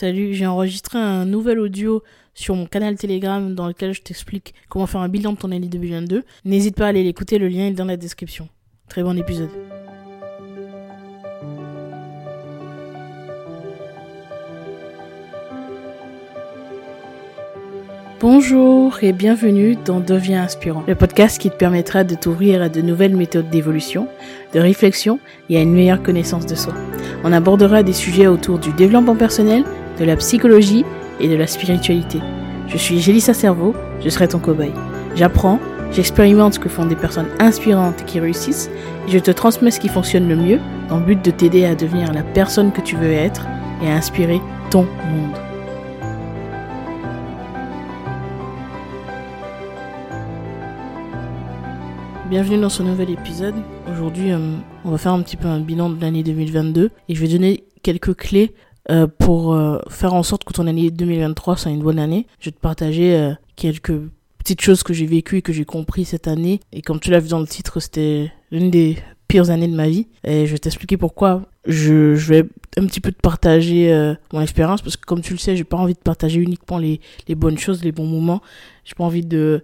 Salut, j'ai enregistré un nouvel audio sur mon canal Telegram dans lequel je t'explique comment faire un bilan de ton année 2022. N'hésite pas à aller l'écouter, le lien est dans la description. Très bon épisode. Bonjour et bienvenue dans Deviens inspirant, le podcast qui te permettra de t'ouvrir à de nouvelles méthodes d'évolution, de réflexion et à une meilleure connaissance de soi. On abordera des sujets autour du développement personnel, de la psychologie et de la spiritualité. Je suis Gélissa Cerveau, je serai ton cobaye. J'apprends, j'expérimente ce que font des personnes inspirantes qui réussissent, et je te transmets ce qui fonctionne le mieux dans le but de t'aider à devenir la personne que tu veux être et à inspirer ton monde. Bienvenue dans ce nouvel épisode. Aujourd'hui, euh, on va faire un petit peu un bilan de l'année 2022 et je vais donner quelques clés euh, pour euh, faire en sorte que ton année 2023 soit une bonne année. Je vais te partager quelques petites choses que j'ai vécues et que j'ai compris cette année. Et comme tu l'as vu dans le titre, c'était l'une des pires années de ma vie. Et je vais t'expliquer pourquoi. Je, vais un petit peu te partager mon expérience parce que comme tu le sais, j'ai pas envie de partager uniquement les, bonnes choses, les bons moments. J'ai pas envie de,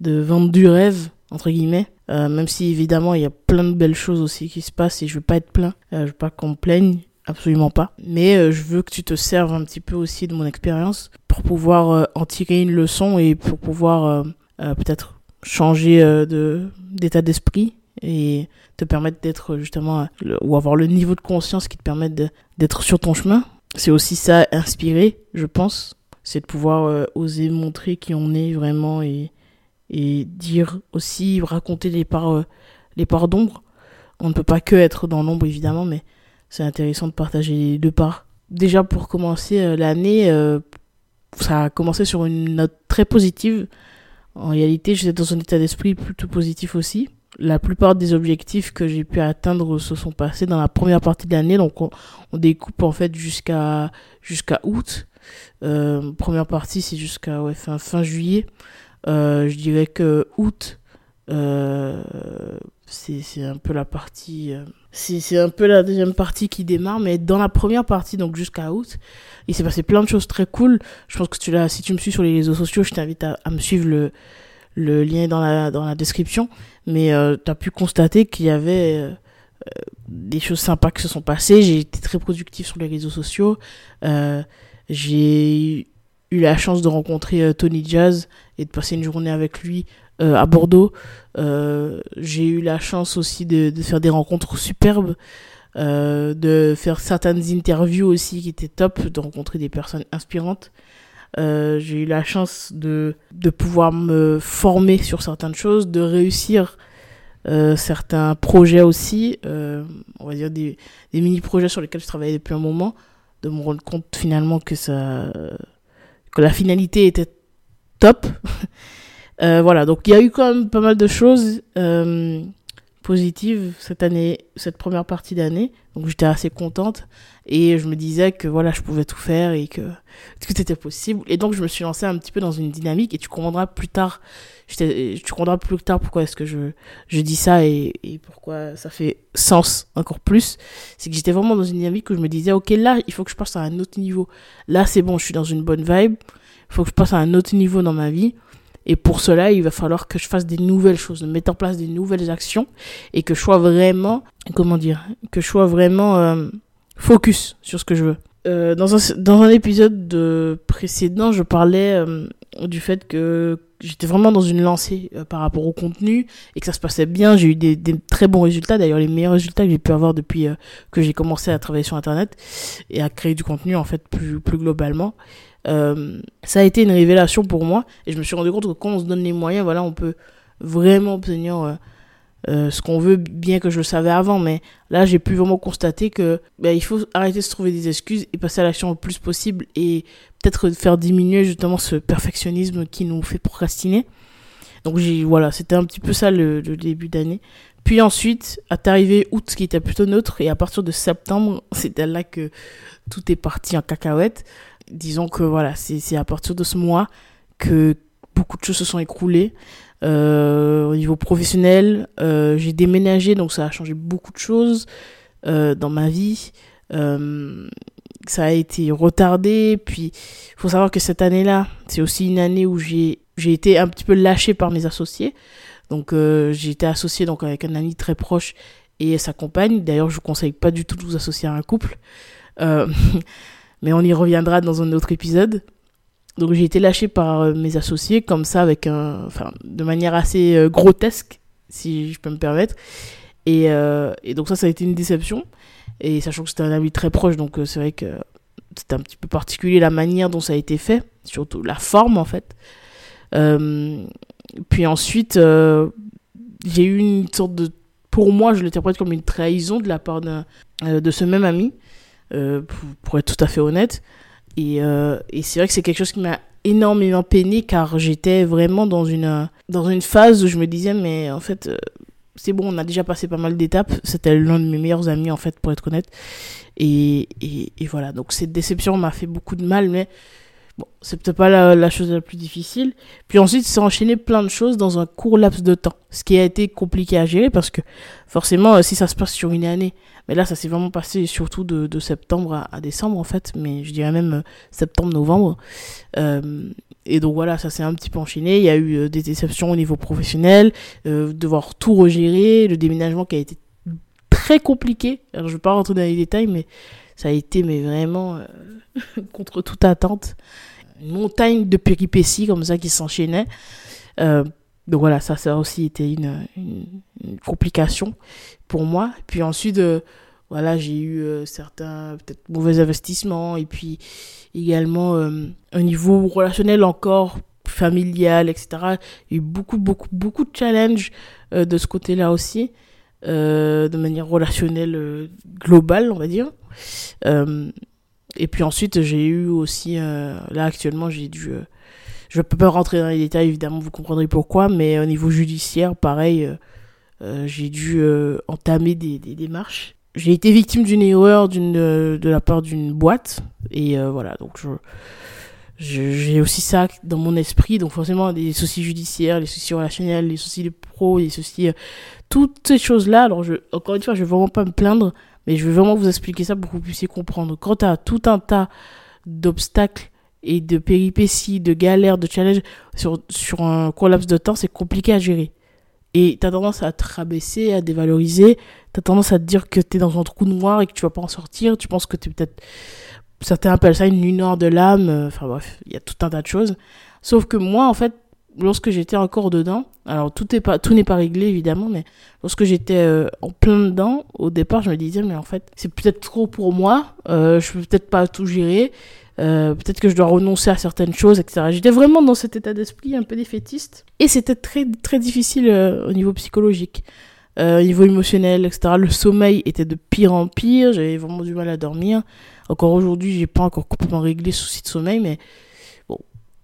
vendre du rêve entre guillemets. Euh, même si évidemment il y a plein de belles choses aussi qui se passent et je veux pas être plein, euh, je veux pas qu'on plaigne, absolument pas. Mais euh, je veux que tu te serves un petit peu aussi de mon expérience pour pouvoir euh, en tirer une leçon et pour pouvoir peut-être changer de d'état d'esprit et te permettre d'être justement ou avoir le niveau de conscience qui te permette d'être sur ton chemin. C'est aussi ça inspirer, je pense, c'est de pouvoir oser montrer qui on est vraiment et et dire aussi, raconter les parts, euh, les parts d'ombre. On ne peut pas que être dans l'ombre évidemment, mais c'est intéressant de partager les deux parts. Déjà pour commencer euh, l'année, euh, ça a commencé sur une note très positive. En réalité, j'étais dans un état d'esprit plutôt positif aussi. La plupart des objectifs que j'ai pu atteindre se sont passés dans la première partie de l'année, donc on, découpe en fait jusqu'à jusqu'à août. première partie, c'est jusqu'à ouais, fin, fin juillet. Euh, je dirais que août, euh, c'est un peu la partie euh, c'est un peu la deuxième partie qui démarre mais dans la première partie donc jusqu'à août il s'est passé plein de choses très cool. Je pense que tu si tu me suis sur les réseaux sociaux je t'invite à, me suivre le le lien dans la dans la description. Mais euh, tu as pu constater qu'il y avait euh, des choses sympas qui se sont passées. J'ai été très productif sur les réseaux sociaux. J'ai eu la chance de rencontrer euh, Tony Jazz et de passer une journée avec lui euh, à Bordeaux. Euh, j'ai eu la chance aussi de, faire des rencontres superbes, euh, de faire certaines interviews aussi qui étaient top, de rencontrer des personnes inspirantes. J'ai eu la chance de, de pouvoir me former sur certaines choses, de réussir certains projets aussi, on va dire des, des mini-projets sur lesquels je travaillais depuis un moment, de me rendre compte finalement que ça que la finalité était top. euh, voilà, donc il y a eu quand même pas mal de choses euh, positives cette année, cette première partie d'année. Donc j'étais assez contente et je me disais que voilà, je pouvais tout faire et que tout était possible. Et donc je me suis lancée un petit peu dans une dynamique et tu comprendras plus tard. Tu comprendras plus tard pourquoi est-ce que je, je dis ça et, et pourquoi ça fait sens encore plus. C'est que j'étais vraiment dans une dynamique où je me disais, ok, là, il faut que je passe à un autre niveau. Là, c'est bon, je suis dans une bonne vibe. Il faut que je passe à un autre niveau dans ma vie. Et pour cela, il va falloir que je fasse des nouvelles choses, mettre en place des nouvelles actions et que je sois vraiment, comment dire, que je sois vraiment euh, focus sur ce que je veux. Euh, dans, un, épisode de précédent, je parlais euh, du fait que j'étais vraiment dans une lancée par rapport au contenu et que ça se passait bien. J'ai eu des, très bons résultats, d'ailleurs les meilleurs résultats que j'ai pu avoir depuis que j'ai commencé à travailler sur Internet et à créer du contenu en fait plus globalement. Euh, ça a été une révélation pour moi et je me suis rendu compte que quand on se donne les moyens, voilà, on peut vraiment obtenir euh, euh, ce qu'on veut, bien que je le savais avant. Mais là, j'ai pu vraiment constater que ben, il faut arrêter de se trouver des excuses et passer à l'action le plus possible et peut-être faire diminuer justement ce perfectionnisme qui nous fait procrastiner. Donc j'ai voilà, c'était un petit peu ça le, début d'année. Puis ensuite, est arrivé août qui était plutôt neutre et à partir de septembre, c'était là que tout est parti en cacahuète disons que voilà, c'est à partir de ce mois que beaucoup de choses se sont écroulées. Euh, au niveau professionnel, euh, j'ai déménagé, donc ça a changé beaucoup de choses euh, dans ma vie. Ça a été retardé. Puis, il faut savoir que cette année-là, c'est aussi une année où j'ai été un petit peu lâché par mes associés. Donc, j'ai été associé donc avec un ami très proche et sa compagne. D'ailleurs, je vous conseille pas du tout de vous associer à un couple. Euh, mais on y reviendra dans un autre épisode. Donc j'ai été lâché par euh, mes associés comme ça avec un enfin de manière assez euh, grotesque si je peux me permettre. Et, et donc ça ça a été une déception et sachant que c'était un ami très proche donc c'est vrai que c'était un petit peu particulier la manière dont ça a été fait, surtout la forme en fait. puis ensuite j'ai eu une sorte de pour moi, je l'interprète comme une trahison de la part euh, de ce même ami, euh, pour, être tout à fait honnête. Et, euh, et c'est vrai que c'est quelque chose qui m'a énormément peiné car j'étais vraiment dans une, dans une phase où je me disais, mais en fait, c'est bon, on a déjà passé pas mal d'étapes. C'était l'un de mes meilleurs amis, en fait, pour être honnête. Et, et voilà, donc cette déception m'a fait beaucoup de mal, mais Bon, c'est peut-être pas la, chose la plus difficile. Puis ensuite, c'est enchaîner plein de choses dans un court laps de temps. Ce qui a été compliqué à gérer parce que forcément, euh, si ça se passe sur une année, mais là, ça s'est vraiment passé surtout de, de septembre à, décembre en fait, mais je dirais même euh, septembre-novembre. Euh, et donc voilà, ça s'est un petit peu enchaîné. Il y a eu euh, des déceptions au niveau professionnel, euh, devoir tout regérer, le déménagement qui a été très compliqué. Alors je vais pas rentrer dans les détails, mais ça a été mais vraiment contre toute attente. Une montagne de péripéties comme ça qui s'enchaînaient. Euh, donc voilà, ça, ça a aussi été une, complication pour moi. Puis ensuite, euh, voilà, j'ai eu euh, certains peut-être mauvais investissements et puis également euh, un niveau relationnel encore familial, etc. Il y a eu beaucoup, beaucoup, beaucoup de challenges de ce côté-là aussi, de manière relationnelle globale, on va dire. Et puis ensuite, j'ai eu aussi, euh, là actuellement, j'ai dû, euh, je peux pas rentrer dans les détails, évidemment, vous comprendrez pourquoi, mais au niveau judiciaire, pareil, euh, j'ai dû entamer des, démarches. J'ai été victime d'une erreur de la part d'une boîte, et voilà, donc j'ai aussi ça dans mon esprit, donc forcément des soucis judiciaires, les soucis relationnels, les soucis de pro, les soucis, toutes ces choses-là. Alors je, encore une fois, je vais vraiment pas me plaindre, mais je vais vraiment vous expliquer ça pour que vous puissiez comprendre. Quand tu as tout un tas d'obstacles et de péripéties, de galères, de challenges sur, sur un court laps de temps, c'est compliqué à gérer. Et tu as tendance à te rabaisser, à dévaloriser. Tu as tendance à te dire que tu es dans un trou noir et que tu vas pas en sortir. Tu penses que tu es peut-être... Certains appellent ça une nuit noire de l'âme. Enfin bref, il y a tout un tas de choses. Sauf que moi, en fait, lorsque j'étais encore dedans, alors tout n'est pas réglé évidemment, mais lorsque j'étais euh, en plein dedans, au départ, je me disais mais en fait c'est peut-être trop pour moi, euh, je peux peut-être pas tout gérer, euh, peut-être que je dois renoncer à certaines choses, etc. J'étais vraiment dans cet état d'esprit un peu défaitiste et c'était très très difficile au niveau psychologique. au niveau émotionnel, etc. Le sommeil était de pire en pire, j'avais vraiment du mal à dormir. Encore aujourd'hui, j'ai pas encore complètement réglé ce souci de sommeil, mais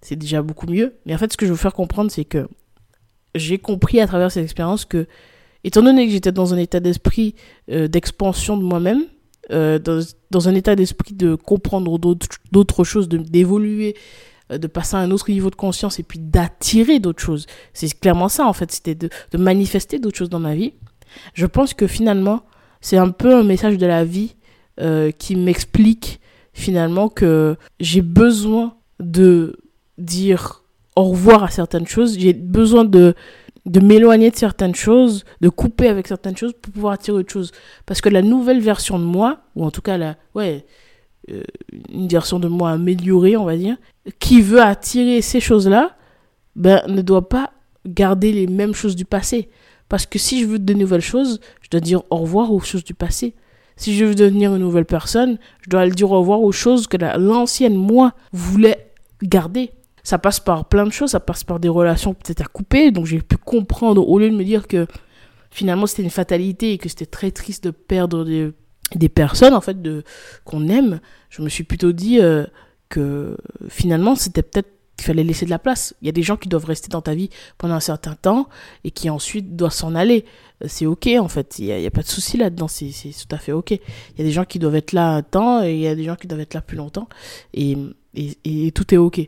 c'est déjà beaucoup mieux. Mais en fait, ce que je veux faire comprendre, c'est que j'ai compris à travers cette expérience que, étant donné que j'étais dans un état d'esprit euh, d'expansion de moi-même, euh, dans, un état d'esprit de comprendre d'autres choses, d'évoluer, euh, de passer à un autre niveau de conscience et puis d'attirer d'autres choses. C'est clairement ça, en fait, c'était de, manifester d'autres choses dans ma vie. Je pense que finalement, c'est un peu un message de la vie qui m'explique finalement que j'ai besoin de dire au revoir à certaines choses. J'ai besoin de, de m'éloigner de certaines choses, de couper avec certaines choses pour pouvoir attirer autre chose. Parce que la nouvelle version de moi, ou en tout cas la, ouais, euh, une version de moi améliorée, on va dire, qui veut attirer ces choses-là, ben, ne doit pas garder les mêmes choses du passé. Parce que si je veux de nouvelles choses, je dois dire au revoir aux choses du passé. Si je veux devenir une nouvelle personne, je dois le dire au revoir aux choses que l'ancienne moi voulait garder ça passe par plein de choses, ça passe par des relations peut-être à couper. Donc j'ai pu comprendre, au lieu de me dire que finalement c'était une fatalité et que c'était très triste de perdre des, personnes en fait de qu'on aime, je me suis plutôt dit euh, que finalement c'était peut-être qu'il fallait laisser de la place. Il y a des gens qui doivent rester dans ta vie pendant un certain temps et qui ensuite doivent s'en aller. C'est ok en fait, il n'y a, pas de souci là-dedans, c'est tout à fait ok. Il y a des gens qui doivent être là un temps et il y a des gens qui doivent être là plus longtemps. Et et, tout est ok.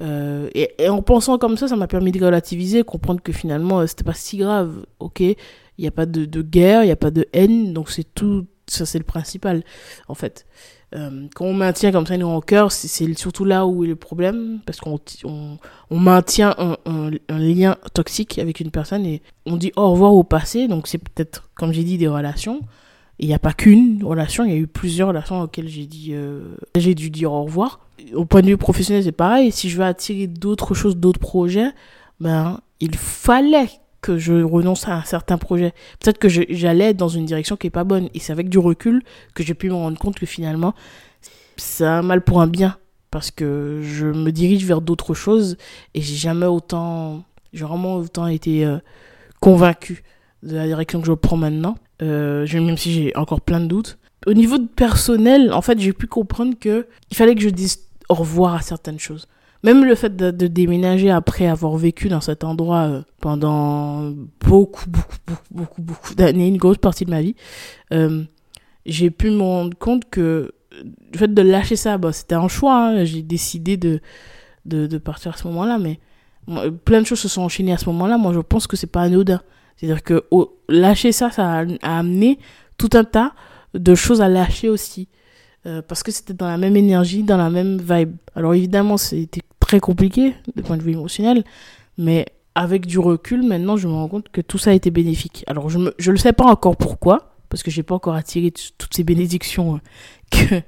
Euh, et, et, en pensant comme ça, ça m'a permis de relativiser, comprendre que finalement, euh, c'était pas si grave. Ok, il n'y a pas de, de guerre, il n'y a pas de haine, donc c'est tout, ça c'est le principal, en fait. Euh, quand on maintient comme ça une rancœur, c'est surtout là où est le problème, parce qu'on on, on, maintient un, lien toxique avec une personne et on dit au revoir au passé, donc c'est peut-être, comme j'ai dit, des relations. Il n'y a pas qu'une relation, il y a eu plusieurs relations auxquelles j'ai dit, euh, j'ai dû dire au revoir. Au point de vue professionnel, c'est pareil. Si je veux attirer d'autres choses, d'autres projets, ben, il fallait que je renonce à un certain projet. Peut-être que j'allais dans une direction qui est pas bonne. Et c'est avec du recul que j'ai pu me rendre compte que finalement, c'est un mal pour un bien. Parce que je me dirige vers d'autres choses et j'ai jamais autant, j'ai vraiment autant été euh, convaincu de la direction que je prends maintenant. Euh, même si j'ai encore plein de doutes. Au niveau personnel, en fait, j'ai pu comprendre que il fallait que je dise au revoir à certaines choses. Même le fait de, déménager après avoir vécu dans cet endroit euh, pendant beaucoup, beaucoup, beaucoup, beaucoup, beaucoup d'années, une grosse partie de ma vie, euh, j'ai pu me rendre compte que le fait de lâcher ça, bah, c'était un choix. Hein. J'ai décidé de, de, partir à ce moment-là, mais plein de choses se sont enchaînées à ce moment-là. Moi, je pense que c'est pas anodin. C'est-à-dire que lâcher ça, ça a, amené tout un tas de choses à lâcher aussi. Euh, parce que c'était dans la même énergie, dans la même vibe. Alors évidemment, c'était très compliqué de point de vue émotionnel, mais avec du recul, maintenant, je me rends compte que tout ça a été bénéfique. Alors je ne je le sais pas encore pourquoi, parce que j'ai pas encore attiré toutes ces bénédictions euh, que,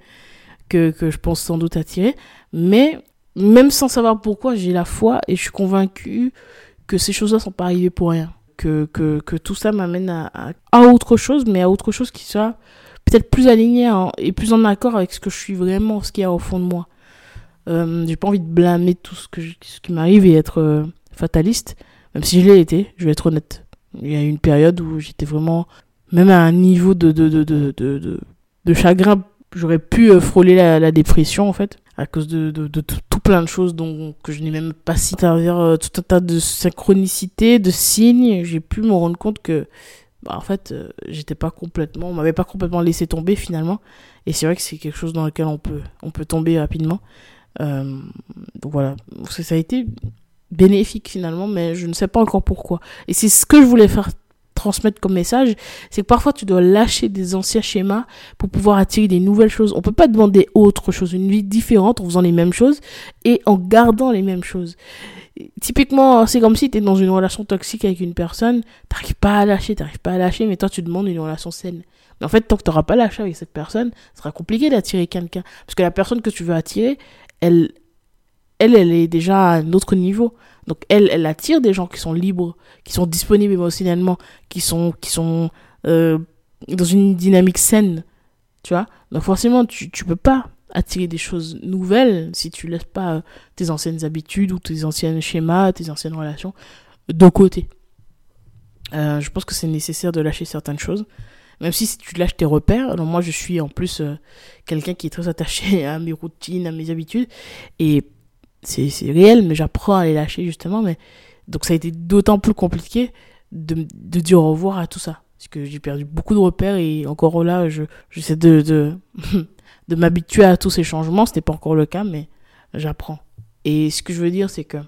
que, que je pense sans doute attirer, mais même sans savoir pourquoi, j'ai la foi et je suis convaincu que ces choses-là sont pas arrivées pour rien. Que, que, que tout ça m'amène à, à, à, autre chose, mais à autre chose qui soit peut-être plus aligné et plus en accord avec ce que je suis vraiment, ce qu'il y a au fond de moi. Euh, j'ai pas envie de blâmer tout ce, que ce qui m'arrive et être euh, fataliste, même si je l'ai été, je vais être honnête. Il y a eu une période où j'étais vraiment, même à un niveau de, de, de, de, de, de chagrin, j'aurais pu euh, frôler la, dépression en fait, à cause de, de, tout plein de choses dont, que je n'ai même pas à travers tout un tas de synchronicité, de signes. J'ai pu me rendre compte que bah, en fait, euh, j'étais pas complètement, on m'avait pas complètement laissé tomber finalement. Et c'est vrai que c'est quelque chose dans lequel on peut, on peut tomber rapidement. Euh, donc voilà, ça a été bénéfique finalement, mais je ne sais pas encore pourquoi. Et c'est ce que je voulais faire transmettre comme message, c'est que parfois tu dois lâcher des anciens schémas pour pouvoir attirer des nouvelles choses. On peut pas demander autre chose, une vie différente en faisant les mêmes choses et en gardant les mêmes choses typiquement, c'est comme si tu es dans une relation toxique avec une personne, t'arrives pas à lâcher, t'arrives pas à lâcher, mais toi tu demandes une relation saine. Mais en fait, tant que t'auras pas lâché avec cette personne, ce sera compliqué d'attirer quelqu'un. Parce que la personne que tu veux attirer, elle, elle, elle est déjà à un autre niveau. Donc elle, elle attire des gens qui sont libres, qui sont disponibles émotionnellement, qui sont, qui sont euh, dans une dynamique saine. Tu vois Donc forcément, tu, tu peux pas attirer des choses nouvelles si tu laisses pas euh, tes anciennes habitudes ou tes anciens schémas, tes anciennes relations de côté. Euh, je pense que c'est nécessaire de lâcher certaines choses. Même si, tu lâches tes repères, alors moi je suis en plus euh, quelqu'un qui est très attaché à mes routines, à mes habitudes, et c'est réel, mais j'apprends à les lâcher justement. Mais donc ça a été d'autant plus compliqué de, de dire au revoir à tout ça, parce que j'ai perdu beaucoup de repères et encore là, je j'essaie de, de de m'habituer à tous ces changements. Ce n'est pas encore le cas, mais j'apprends. Et ce que je veux dire, c'est que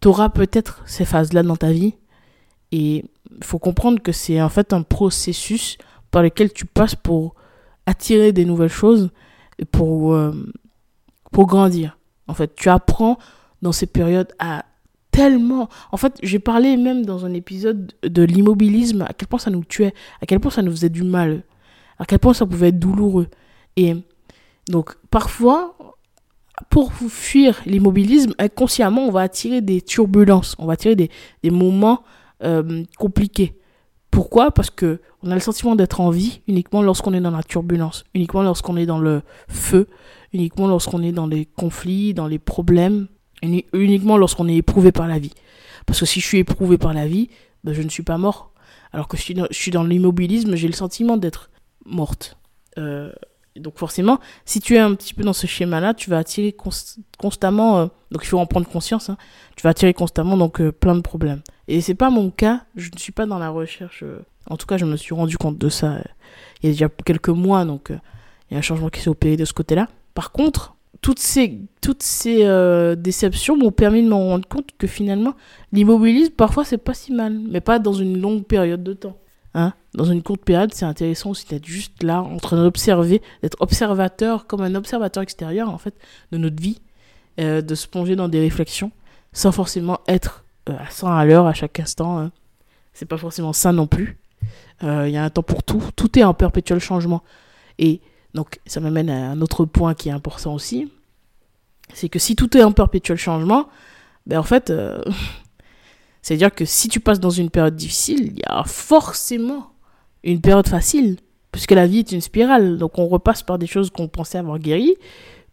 tu auras peut-être ces phases-là dans ta vie. Et il faut comprendre que c'est en fait un processus par lequel tu passes pour attirer des nouvelles choses et pour, euh, pour grandir. En fait, tu apprends dans ces périodes à tellement... En fait, j'ai parlé même dans un épisode de l'immobilisme, à quel point ça nous tuait, à quel point ça nous faisait du mal, à quel point ça pouvait être douloureux. Et donc parfois, pour fuir l'immobilisme, inconsciemment, on va attirer des turbulences, on va attirer des, des moments euh, compliqués. Pourquoi? Parce que on a le sentiment d'être en vie uniquement lorsqu'on est dans la turbulence, uniquement lorsqu'on est dans le feu, uniquement lorsqu'on est dans les conflits, dans les problèmes, uniquement lorsqu'on est éprouvé par la vie. Parce que si je suis éprouvé par la vie, ben je ne suis pas mort. Alors que si je suis dans, l'immobilisme, j'ai le sentiment d'être morte. Euh, donc forcément, si tu es un petit peu dans ce schéma-là, tu vas attirer constamment, euh, donc il faut en prendre conscience, hein, tu vas attirer constamment donc euh, plein de problèmes. Et c'est pas mon cas, je ne suis pas dans la recherche. Euh, en tout cas, je me suis rendu compte de ça il y a déjà quelques mois, donc il y a un changement qui s'est opéré de ce côté-là. Par contre, toutes ces toutes ces déceptions m'ont permis de me rendre compte que finalement l'immobilisme parfois c'est pas si mal, mais pas dans une longue période de temps. Hein. Dans une courte période, c'est intéressant aussi d'être juste là, en train d'observer, d'être observateur, comme un observateur extérieur, en fait, de notre vie, euh, de se plonger dans des réflexions, sans forcément être euh, à 100 à l'heure à chaque instant. Hein. C'est pas forcément ça non plus. Il euh, y a un temps pour tout. Tout est en perpétuel changement. Et donc, ça m'amène à un autre point qui est important aussi. C'est que si tout est en perpétuel changement, ben en fait, C'est-à-dire que si tu passes dans une période difficile, il y a forcément une période facile, puisque la vie est une spirale. Donc on repasse par des choses qu'on pensait avoir guéries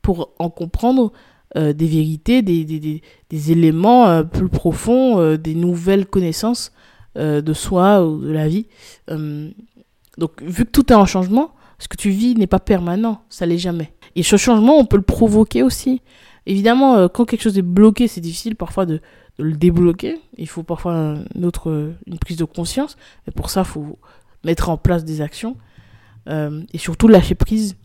pour en comprendre euh, des vérités, des, des, des, éléments euh, plus profonds, euh, des nouvelles connaissances de soi ou de la vie. donc vu que tout est en changement, ce que tu vis n'est pas permanent, ça l'est jamais. Et ce changement, on peut le provoquer aussi. Évidemment, quand quelque chose est bloqué, c'est difficile parfois de, le débloquer. Il faut parfois une, autre, une prise de conscience. Mais pour ça, il faut mettre en place des actions. Et surtout lâcher prise.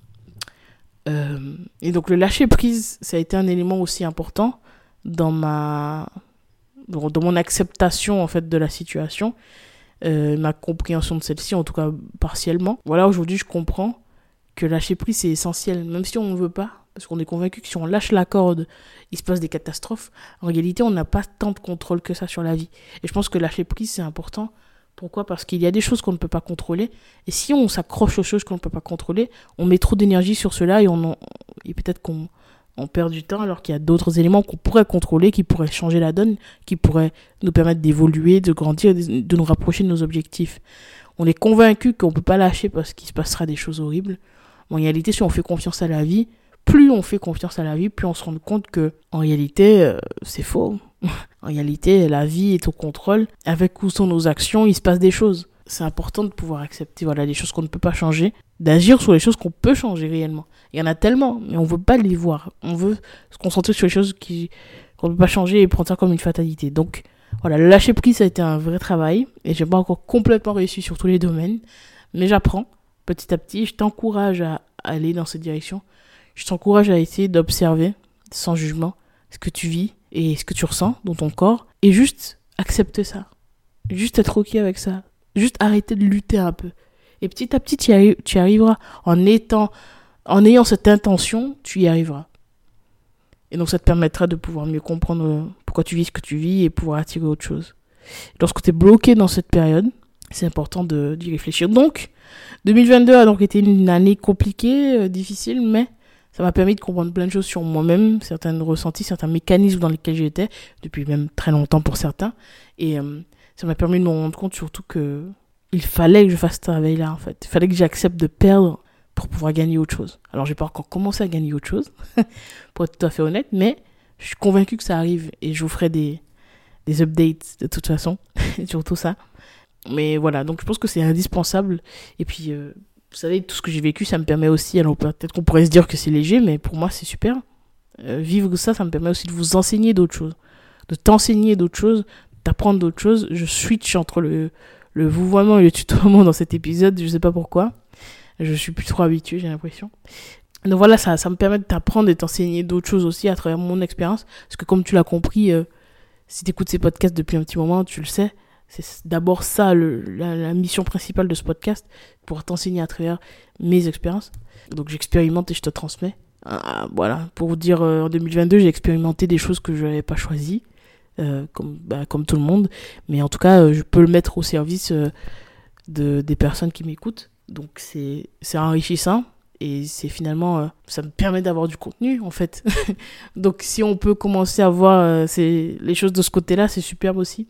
Euh, et donc le lâcher prise, ça a été un élément aussi important dans ma dans, mon acceptation en fait de la situation, euh, ma compréhension de celle-ci, en tout cas partiellement. Voilà, aujourd'hui je comprends que lâcher prise c'est essentiel, même si on ne veut pas, parce qu'on est convaincu que si on lâche la corde, il se passe des catastrophes. En réalité, on n'a pas tant de contrôle que ça sur la vie. Et je pense que lâcher prise, c'est important. Pourquoi? Parce qu'il y a des choses qu'on ne peut pas contrôler. Et si on s'accroche aux choses qu'on ne peut pas contrôler, on met trop d'énergie sur cela et, on et peut-être qu'on on perd du temps alors qu'il y a d'autres éléments qu'on pourrait contrôler, qui pourraient changer la donne, qui pourraient nous permettre d'évoluer, de grandir, de nous rapprocher de nos objectifs. On est convaincu qu'on ne peut pas lâcher parce qu'il se passera des choses horribles. en réalité, si on fait confiance à la vie, plus on fait confiance à la vie, plus on se rend compte que en réalité euh, c'est faux. en réalité, la vie est au contrôle. Avec ou sans nos actions, il se passe des choses. C'est important de pouvoir accepter voilà les choses qu'on ne peut pas changer, d'agir sur les choses qu'on peut changer réellement. Il y en a tellement, mais on veut pas les voir. On veut se concentrer sur les choses qui qu'on ne peut pas changer et prendre ça comme une fatalité. Donc voilà, lâcher prise ça a été un vrai travail et j'ai pas encore complètement réussi sur tous les domaines, mais j'apprends petit à petit. Je t'encourage à aller dans cette direction je t'encourage à essayer d'observer, sans jugement, ce que tu vis et ce que tu ressens dans ton corps, et juste accepter ça. Juste être ok avec ça. Juste arrêter de lutter un peu. Et petit à petit, tu y, arriveras. En étant, en ayant cette intention, tu y arriveras. Et donc, ça te permettra de pouvoir mieux comprendre pourquoi tu vis ce que tu vis et pouvoir attirer autre chose. Lorsque tu es bloqué dans cette période, c'est important d'y réfléchir. Donc, 2022 a donc été une année compliquée, euh, difficile, mais ça m'a permis de comprendre plein de choses sur moi-même, certains ressentis, certains mécanismes dans lesquels j'étais, depuis même très longtemps pour certains. Et euh, ça m'a permis de me rendre compte surtout que il fallait que je fasse ce travail-là, en fait. Il fallait que j'accepte de perdre pour pouvoir gagner autre chose. Alors, j'ai pas encore commencé à gagner autre chose, pour être tout à fait honnête, mais je suis convaincu que ça arrive et je vous ferai des, des updates de toute façon, sur tout ça. Mais voilà, donc je pense que c'est indispensable. Et puis, euh, vous savez, tout ce que j'ai vécu, ça me permet aussi, alors peut-être qu'on pourrait se dire que c'est léger, mais pour moi, c'est super. Euh, vivre ça, ça me permet aussi de vous enseigner d'autres choses, de t'enseigner d'autres choses, d'apprendre d'autres choses. Je switch entre le, le vouvoiement et le tutoiement dans cet épisode, je sais pas pourquoi. Je suis plus trop habitué, j'ai l'impression. Donc voilà, ça, ça me permet de t'apprendre et de t'enseigner d'autres choses aussi à travers mon expérience. Parce que comme tu l'as compris, euh, si tu écoutes ces podcasts depuis un petit moment, tu le sais, c'est d'abord ça la, mission principale de ce podcast, pour t'enseigner à travers mes expériences. Donc j'expérimente et je te transmets. Ah, voilà, pour vous dire, euh, en 2022, j'ai expérimenté des choses que je n'avais pas choisies, euh, comme, bah, comme tout le monde. Mais en tout cas, euh, je peux le mettre au service de, des personnes qui m'écoutent. Donc c'est enrichissant et c'est finalement ça me permet d'avoir du contenu en fait donc si on peut commencer à voir les choses de ce côté là c'est superbe aussi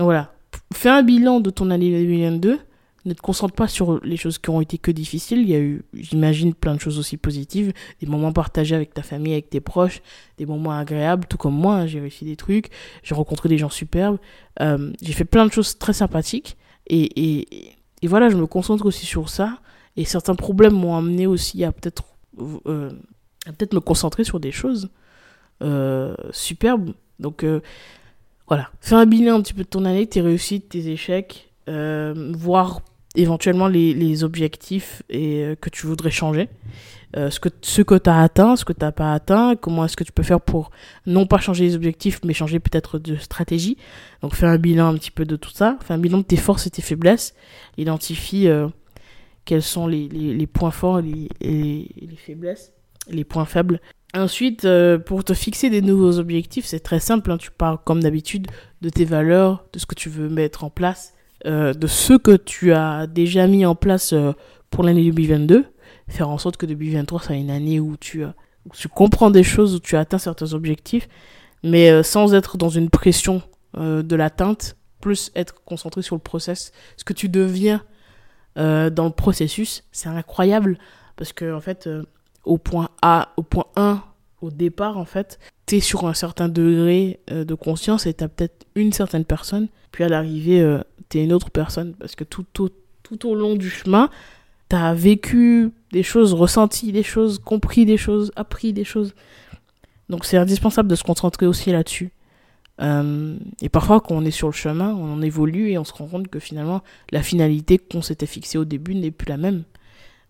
donc voilà, fais un bilan de ton année 2022. Ne te concentre pas sur les choses qui ont été que difficiles. Il y a eu, j'imagine, plein de choses aussi positives. Des moments partagés avec ta famille, avec tes proches. Des moments agréables, tout comme moi. Hein, j'ai réussi des trucs. J'ai rencontré des gens superbes. Euh, j'ai fait plein de choses très sympathiques. Et, et, et, voilà, je me concentre aussi sur ça. Et certains problèmes m'ont amené aussi à peut-être euh, peut-être me concentrer sur des choses euh, superbes. Donc, voilà. Fais un bilan un petit peu de ton année, tes réussites, tes échecs, euh, voir éventuellement les, objectifs et, euh, que tu voudrais changer. Euh, ce que, que tu as atteint, ce que tu n'as pas atteint, comment est-ce que tu peux faire pour non pas changer les objectifs, mais changer peut-être de stratégie. Donc fais un bilan un petit peu de tout ça, fais un bilan de tes forces et tes faiblesses, identifie quels sont les, les, points forts et les, les, faiblesses, les points faibles. Ensuite, euh, pour te fixer des nouveaux objectifs, c'est très simple, hein, tu parles comme d'habitude de tes valeurs, de ce que tu veux mettre en place, euh, de ce que tu as déjà mis en place euh, pour l'année 2022, faire en sorte que 2023 soit une année où tu, où tu comprends des choses, où tu atteins certains objectifs, mais sans être dans une pression de l'atteinte, plus être concentré sur le process, ce que tu deviens dans le processus, c'est incroyable. Parce que en fait, au point A, au point 1, au départ, en fait, tu es sur un certain degré de conscience et tu as peut-être une certaine personne. Puis à l'arrivée, t'es une autre personne. Parce que tout, tout, au long du chemin, t'as vécu des choses, ressenti des choses, compris des choses, appris des choses. Donc c'est indispensable de se concentrer aussi là-dessus. Euh, et parfois, quand on est sur le chemin, on évolue et on se rend compte que finalement, la finalité qu'on s'était fixée au début n'est plus la même.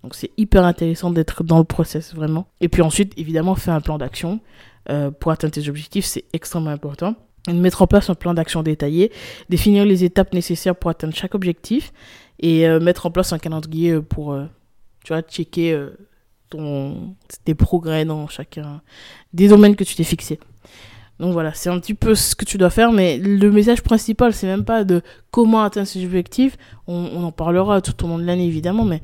Donc c'est hyper intéressant d'être dans le process vraiment. Et puis ensuite, évidemment, faire un plan d'action euh, pour atteindre tes objectifs, c'est extrêmement important mettre en place un plan d'action détaillé, définir les étapes nécessaires pour atteindre chaque objectif et euh, mettre en place un calendrier euh, pour, tu vois, checker ton, tes progrès dans chacun des domaines que tu t'es fixé. Donc voilà, c'est un petit peu ce que tu dois faire, mais le message principal, c'est même pas de comment atteindre ces objectifs. On en parlera tout au long de l'année, évidemment, mais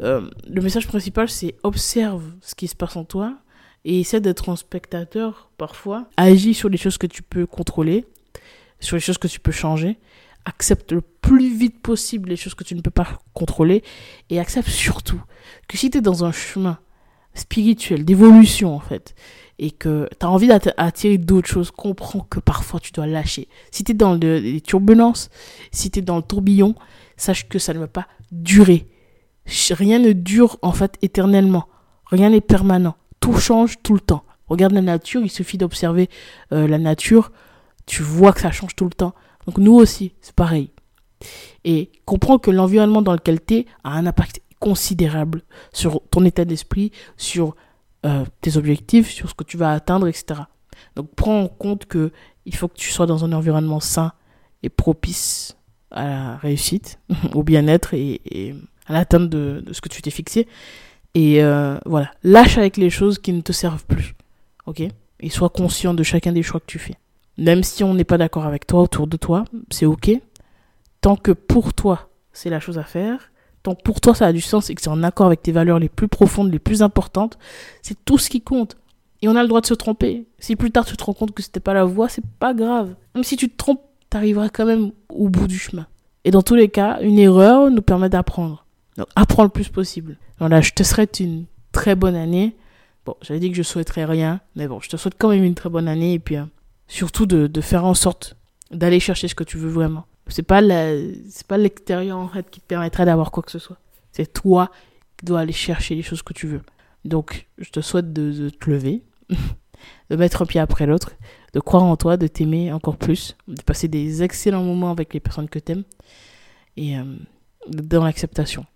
le message principal, c'est observe ce qui se passe en toi, et essaie d'être un spectateur parfois. Agis sur les choses que tu peux contrôler, sur les choses que tu peux changer. Accepte le plus vite possible les choses que tu ne peux pas contrôler et accepte surtout que si tu es dans un chemin spirituel, d'évolution en fait, et que tu as envie d'attirer d'autres choses, comprends que parfois tu dois lâcher. Si tu es dans les turbulences, si tu es dans le tourbillon, sache que ça ne va pas durer. Rien ne dure en fait éternellement. Rien n'est permanent tout change tout le temps. Regarde la nature, il suffit d'observer euh, la nature, tu vois que ça change tout le temps. Donc nous aussi, c'est pareil. Et comprends que l'environnement dans lequel tu es a un impact considérable sur ton état d'esprit, sur euh, tes objectifs, sur ce que tu vas atteindre, etc. Donc prends en compte que il faut que tu sois dans un environnement sain et propice à la réussite, au bien-être et, à l'atteinte de, de, ce que tu t'es fixé. Et euh, voilà, lâche avec les choses qui ne te servent plus. Ok? Et sois conscient de chacun des choix que tu fais. Même si on n'est pas d'accord avec toi autour de toi, c'est ok. Tant que pour toi, c'est la chose à faire, tant que pour toi ça a du sens et que c'est en accord avec tes valeurs les plus profondes, les plus importantes, c'est tout ce qui compte. Et on a le droit de se tromper. Si plus tard tu te rends compte que c'était pas la voie, c'est pas grave. Même si tu te trompes, t'arriveras quand même au bout du chemin. Et dans tous les cas, une erreur nous permet d'apprendre. Donc apprends le plus possible. Je te souhaite une très bonne année. Bon, j'avais dit que je souhaiterais rien, mais bon, je te souhaite quand même une très bonne année et puis euh, surtout de, faire en sorte d'aller chercher ce que tu veux vraiment. C'est pas c'est pas l'extérieur en fait qui te permettrait d'avoir quoi que ce soit. C'est toi qui dois aller chercher les choses que tu veux. Donc, je te souhaite de, de te lever, de mettre un pied après l'autre, de croire en toi, de t'aimer encore plus, de passer des excellents moments avec les personnes que t'aimes et euh, dans l'acceptation.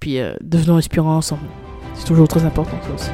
Puis euh, devenons inspirants ensemble. C'est toujours très important ça aussi.